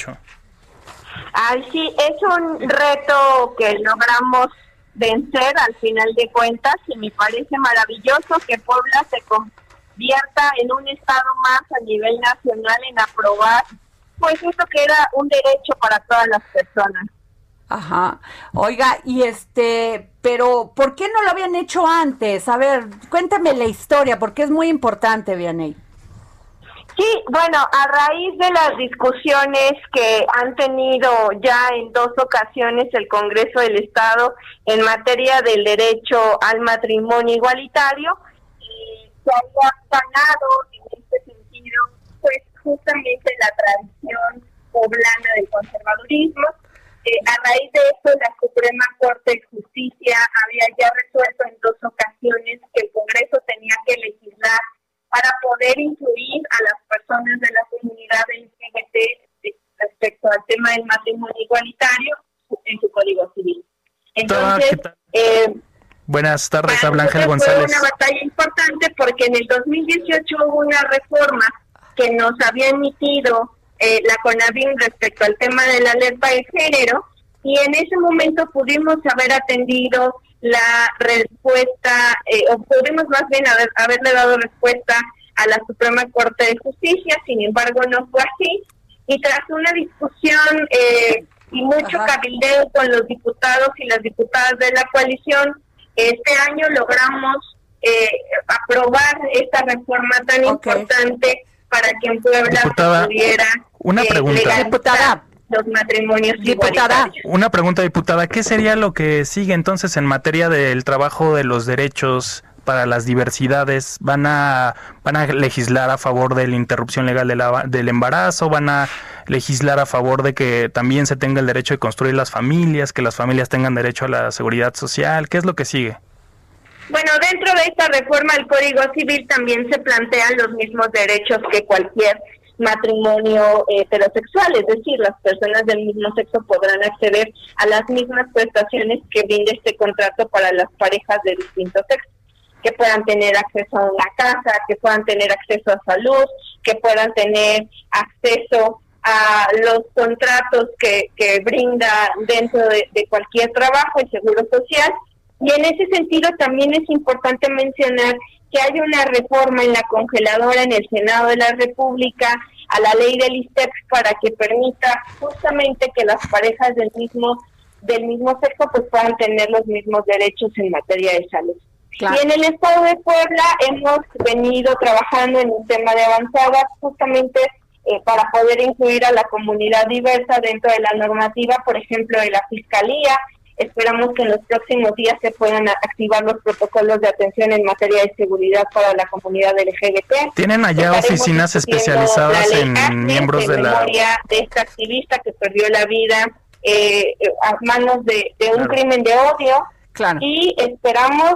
Ay, sí, es un reto que logramos vencer al final de cuentas y me parece maravilloso que Puebla se convierta en un estado más a nivel nacional en aprobar pues esto que era un derecho para todas las personas. Ajá. Oiga, y este, pero ¿por qué no lo habían hecho antes? A ver, cuéntame la historia, porque es muy importante, Vianey. Sí, bueno, a raíz de las discusiones que han tenido ya en dos ocasiones el Congreso del Estado en materia del derecho al matrimonio igualitario, eh, se había ganado en este sentido, pues justamente la tradición poblana del conservadurismo. Eh, a raíz de eso, la Suprema Corte de Justicia había ya resuelto en dos ocasiones que el Congreso tenía que legislar para poder incluir a las personas de la comunidad LGBT respecto al tema del matrimonio igualitario en su Código Civil. Entonces, eh, Buenas tardes, habla Ángel González. Fue una batalla importante porque en el 2018 hubo una reforma que nos había emitido eh, la CONAVIM respecto al tema de la alerta de género y en ese momento pudimos haber atendido la respuesta, eh, o pudimos más bien haber, haberle dado respuesta a la Suprema Corte de Justicia, sin embargo no fue así, y tras una discusión eh, y mucho cabildeo con los diputados y las diputadas de la coalición, este año logramos eh, aprobar esta reforma tan importante para que en Puebla pudiera una pregunta. Diputada, los matrimonios diputada, Una pregunta, diputada. ¿Qué sería lo que sigue entonces en materia del trabajo de los derechos para las diversidades? ¿Van a, van a legislar a favor de la interrupción legal de la, del embarazo? ¿Van a legislar a favor de que también se tenga el derecho de construir las familias, que las familias tengan derecho a la seguridad social? ¿Qué es lo que sigue? Bueno, dentro de esta reforma al Código Civil también se plantean los mismos derechos que cualquier matrimonio heterosexual, es decir, las personas del mismo sexo podrán acceder a las mismas prestaciones que brinda este contrato para las parejas de distinto sexo, que puedan tener acceso a una casa, que puedan tener acceso a salud, que puedan tener acceso a los contratos que, que brinda dentro de, cualquier trabajo, el seguro social. Y en ese sentido también es importante mencionar que hay una reforma en la congeladora en el Senado de la República a la ley del ISTEP para que permita justamente que las parejas del mismo del mismo sexo pues puedan tener los mismos derechos en materia de salud. Y en el estado de Puebla hemos venido trabajando en un tema de avanzada justamente eh, para poder incluir a la comunidad diversa dentro de la normativa, por ejemplo, de la Fiscalía, Esperamos que en los próximos días se puedan activar los protocolos de atención en materia de seguridad para la comunidad LGBT. ¿Tienen allá oficinas especializadas en miembros de la... de esta activista que perdió la vida eh, a manos de, un crimen de odio. Y esperamos,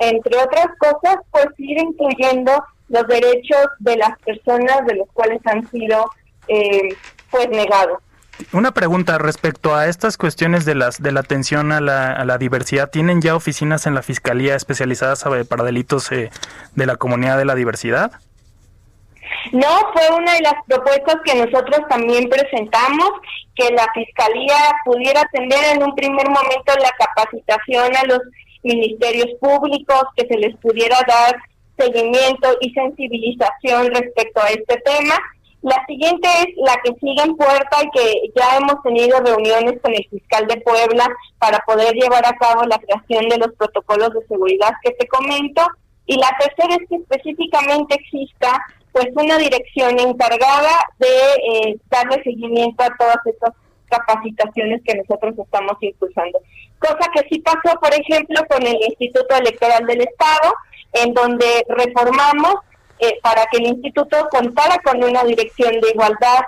entre otras cosas, pues ir incluyendo los derechos de las personas de los cuales han sido eh, pues negados. Una pregunta respecto a estas cuestiones de las de la atención a la, diversidad. ¿Tienen ya oficinas en la fiscalía especializadas para delitos eh, de la comunidad de la diversidad? No, fue una de las propuestas que nosotros también presentamos, que la fiscalía pudiera atender en un primer momento la capacitación a los ministerios públicos, que se les pudiera dar seguimiento y sensibilización respecto a este tema la siguiente es la que sigue en puerta y que ya hemos tenido reuniones con el fiscal de Puebla para poder llevar a cabo la creación de los protocolos de seguridad que te comento. Y la tercera es que específicamente exista pues una dirección encargada de eh, darle seguimiento a todas estas capacitaciones que nosotros estamos impulsando. Cosa que sí pasó, por ejemplo, con el Instituto Electoral del Estado, en donde reformamos eh, para que el instituto contara con una dirección de igualdad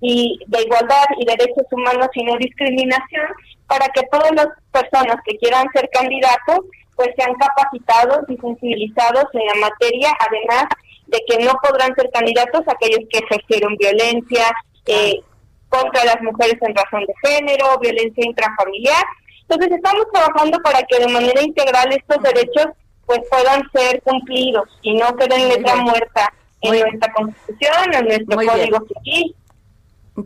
y de igualdad y derechos humanos y no discriminación para que todas las personas que quieran ser candidatos pues sean capacitados y sensibilizados en la materia, además de que no podrán ser candidatos aquellos que ejercieron violencia eh, contra las mujeres en razón de género, violencia intrafamiliar. Entonces estamos trabajando para que de manera integral estos derechos pues puedan ser cumplidos y no queden letra muerta en nuestra constitución, en nuestro código civil.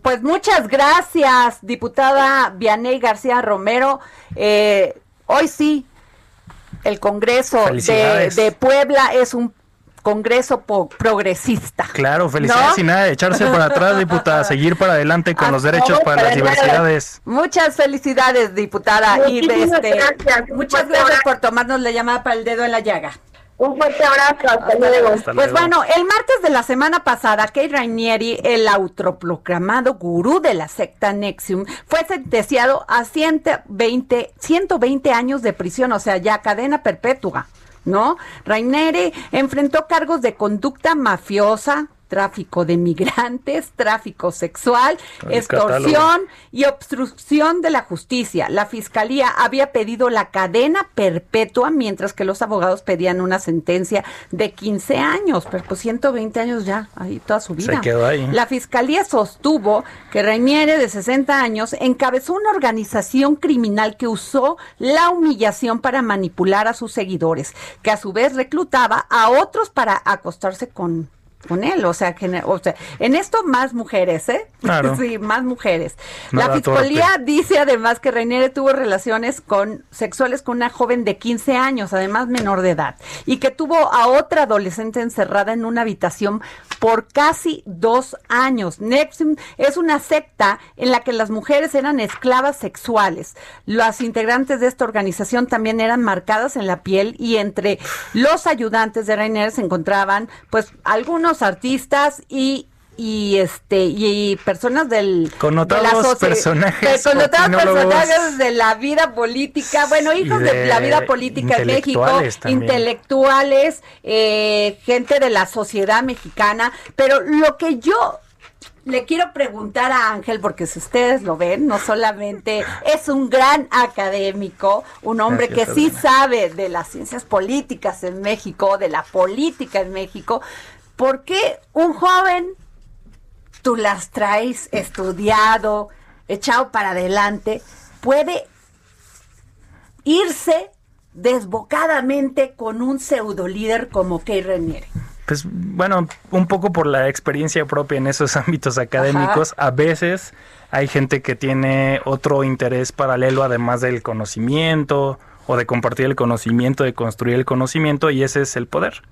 Pues muchas gracias, diputada Vianey García Romero. Eh, hoy sí, el Congreso de, de, Puebla es un Congreso progresista. Claro, felicidades y nada de echarse para atrás, diputada, *laughs* seguir para adelante con los derechos para las diversidades. Muchas felicidades, diputada. y este, gracias. Muchas gracias por tomarnos la llamada para el dedo en la llaga. Un fuerte abrazo, hasta, luego. pues bueno, el martes de la semana pasada, Kate Rainieri, el autoproclamado gurú de la secta Nexium, fue sentenciado a 120, 120 años de prisión, o sea, ya cadena perpetua. ¿No? Raineri enfrentó cargos de conducta mafiosa, tráfico de migrantes, *laughs* tráfico sexual, El extorsión y obstrucción de la justicia. La fiscalía había pedido la cadena perpetua, mientras que los abogados pedían una sentencia de 15 años, pero pues 120 años ya, ahí toda su vida. Se quedó ahí. La fiscalía sostuvo que Reiniere, de 60 años, encabezó una organización criminal que usó la humillación para manipular a sus seguidores, que a su vez reclutaba a otros para acostarse con con él, o sea, o sea, en esto más mujeres, ¿eh? Claro. *laughs* Sí, más mujeres. la fiscalía torpe. dice además que Reiniere tuvo relaciones con sexuales con una joven de 15 años, además menor de edad, y que tuvo a otra adolescente encerrada en una habitación por casi dos años. Nexum es una secta en la que las mujeres eran esclavas sexuales. Las integrantes de esta organización también eran marcadas en la piel y entre los ayudantes de Reiniere se encontraban, pues, algunos artistas y y este y personas del Connotados de personajes, de- connotados personajes de la vida política bueno hijos de, de la vida política en México intelectuales también. intelectuales eh, gente de la sociedad mexicana. Pero lo que yo le quiero preguntar a Ángel, porque si ustedes lo ven, no solamente *laughs* es un gran académico, un hombre Gracias, que sí sabe de las ciencias políticas en México, de la política en México, ¿por qué un joven tú las traes estudiado, echado para adelante, puede irse desbocadamente con un pseudo líder como Kay Reniere? Pues bueno, un poco por la experiencia propia en esos *laughs* ámbitos académicos, a veces hay gente que tiene otro interés paralelo además del conocimiento o de compartir el conocimiento, de construir el conocimiento y ese es el poder.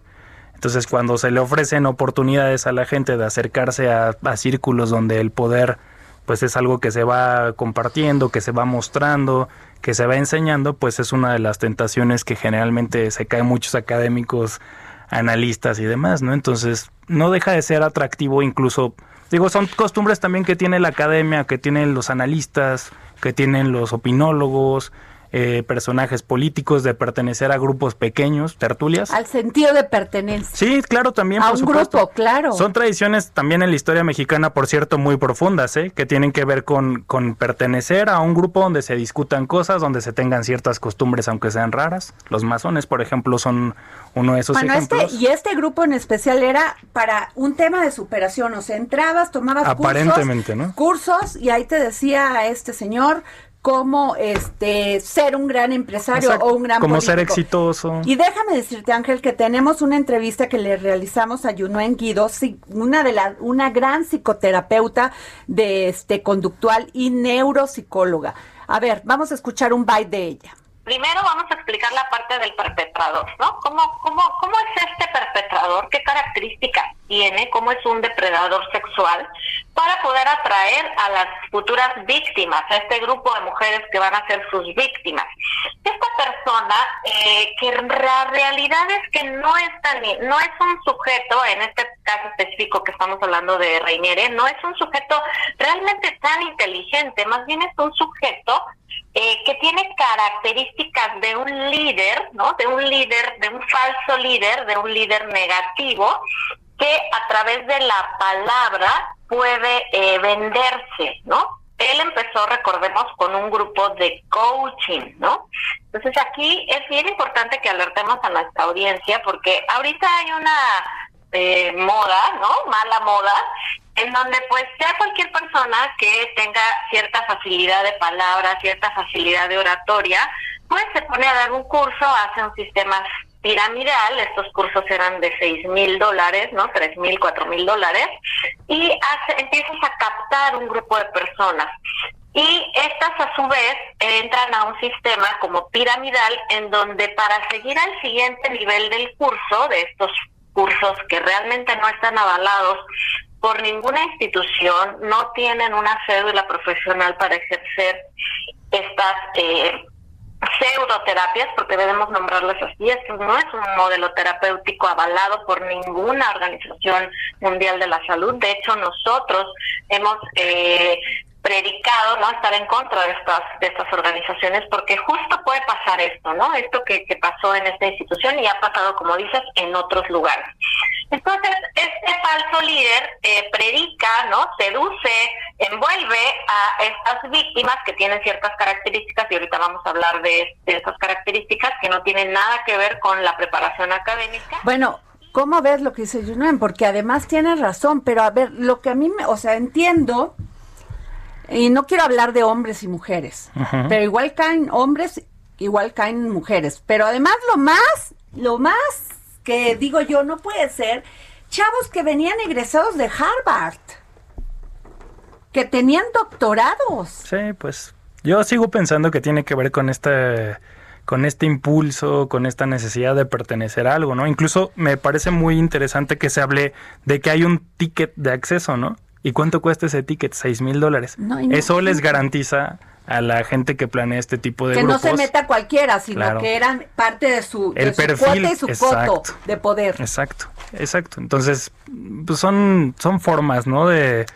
Entonces cuando se le ofrecen oportunidades a la gente de acercarse a, a círculos donde el poder pues es algo que se va compartiendo, que se va mostrando, que se va enseñando, pues es una de las tentaciones que generalmente se caen muchos académicos, analistas y demás, ¿no? Entonces no deja de ser atractivo incluso, digo, son costumbres también que tiene la academia, que tienen los analistas, que tienen los opinólogos, eh, personajes políticos, de pertenecer a grupos pequeños, tertulias. Al sentido de pertenencia. Sí, claro, también. a por un supuesto. grupo, claro. Son tradiciones también en la historia mexicana, por cierto, muy profundas, ¿eh? que tienen que ver con, con pertenecer a un grupo donde se discutan cosas, donde se tengan ciertas costumbres, aunque sean raras. Los masones, por ejemplo, son uno de esos Bueno, ejemplos. este, y este grupo en especial era para un tema de superación, o sea, entrabas, tomabas Aparentemente, cursos, ¿no? cursos y ahí te decía este señor cómo este ser un gran empresario Exacto, o un gran como ser exitoso. Y déjame decirte, Ángel, que tenemos una entrevista que le realizamos a Yunuen Guido, sí, una de la, una gran psicoterapeuta de este conductual y neuropsicóloga. A ver, vamos a escuchar un bite de ella. Primero vamos a explicar la parte del perpetrador, ¿no? ¿Cómo, cómo, cómo es este perpetrador? ¿Qué características tiene? ¿Cómo es un depredador sexual? Para poder atraer a las futuras víctimas, a este grupo de mujeres que van a ser sus víctimas. Esta persona, eh, que la realidad es que no es, tan, no es un sujeto, en este caso específico que estamos hablando de Reiniere, no es un sujeto realmente tan inteligente, más bien es un sujeto eh, que tiene características de un líder, ¿no? De un líder, de un falso líder, de un líder negativo, que a través de la palabra puede eh, venderse, ¿no? Él empezó, recordemos, con un grupo de coaching, ¿no? Entonces aquí es bien importante que alertemos a nuestra audiencia porque ahorita hay una eh, moda, ¿no? Mala moda, en donde pues ya cualquier persona que tenga cierta facilidad de palabra, cierta facilidad de oratoria, pues se pone a dar un curso, hace un sistema piramidal, estos cursos eran de seis mil dólares, ¿no? Tres mil, cuatro mil dólares, y empiezas a captar un grupo de personas. Y estas a su vez entran a un sistema como piramidal en donde para seguir al siguiente nivel del curso, de estos cursos que realmente no están avalados por ninguna institución, no tienen una cédula profesional para ejercer estas eh, pseudoterapias, porque debemos nombrarlas así, esto no es un modelo terapéutico avalado por ninguna organización mundial de la salud, de hecho nosotros hemos eh, predicado no estar en contra de estas de estas organizaciones porque justo puede pasar esto no esto que, que pasó en esta institución y ha pasado como dices en otros lugares. Entonces este falso líder eh, predica no seduce envuelve a estas víctimas que tienen ciertas características y ahorita vamos a hablar de, de estas características que no tienen nada que ver con la preparación académica. Bueno ¿Cómo ves lo que dice Junen? Porque además tienes razón, pero a ver, lo que a mí me, o sea, entiendo y no quiero hablar de hombres y mujeres, pero igual caen hombres, igual caen mujeres. Pero además lo más, lo más que digo yo, no puede ser, chavos que venían egresados de Harvard, que tenían doctorados. Sí, pues yo sigo pensando que tiene que ver con este con este impulso, con esta necesidad de pertenecer a algo, ¿no? Incluso me parece muy interesante que se hable de que hay un ticket de acceso, ¿no? ¿Y cuánto cuesta ese ticket? Seis mil dólares. Eso les garantiza a la gente que planea este tipo de que grupos. no se meta cualquiera, sino que eran parte de su, el perfil, y su foto de poder. Exacto, exacto. Entonces, pues son, son formas, ¿no? De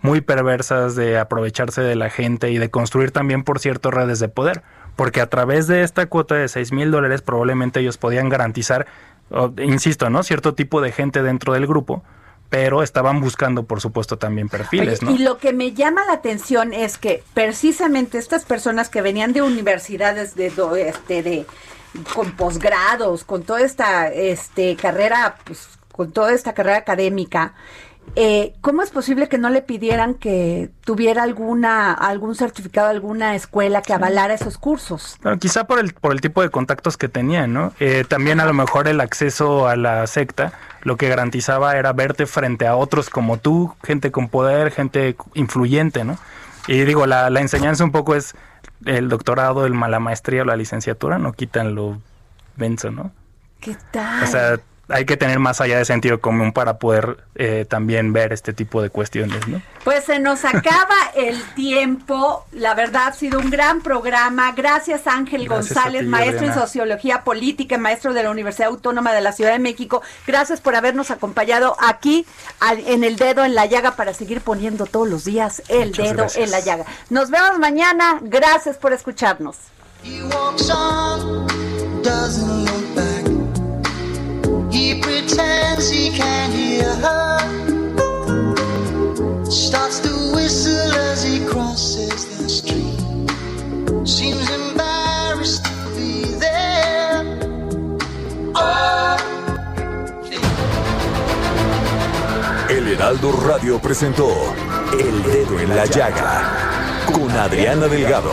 muy perversas de aprovecharse de la gente y de construir también, por cierto, redes de poder. Porque a través de esta cuota de seis mil dólares probablemente ellos podían garantizar, insisto, ¿no? Cierto tipo de gente dentro del grupo pero estaban buscando, por supuesto, también perfiles, ¿no? Y lo que me llama la atención es que precisamente estas personas que venían de universidades de, este, de con posgrados, con toda esta este, carrera, pues, con toda esta carrera académica, eh, ¿cómo es posible que no le pidieran que tuviera alguna algún certificado, alguna escuela que avalara esos cursos? Bueno, quizá por el, por el tipo de contactos que tenían, ¿no? Eh, también a lo mejor el acceso a la secta lo que garantizaba era verte frente a otros como tú, gente con poder, gente influyente, ¿no? Y digo, la, la enseñanza un poco es el doctorado, el, la maestría o la licenciatura, no quitan lo denso, ¿no? ¿Qué tal? O sea, hay que tener más allá de sentido común para poder eh, también ver este tipo de cuestiones, ¿no? Pues se nos acaba *laughs* el tiempo. La verdad ha sido un gran programa. Gracias Ángel González, maestro en sociología política, maestro de la Universidad Autónoma de la Ciudad de México. Gracias por habernos acompañado aquí en el dedo en la llaga para seguir poniendo todos los días el dedo en la llaga. Nos vemos mañana. Gracias por escucharnos. He pretends he can't hear her. Starts to whistle as he crosses the street. Seems embarrassed to be there. El Heraldo Radio presentó El Dedo en la Llaga con Adriana Delgado.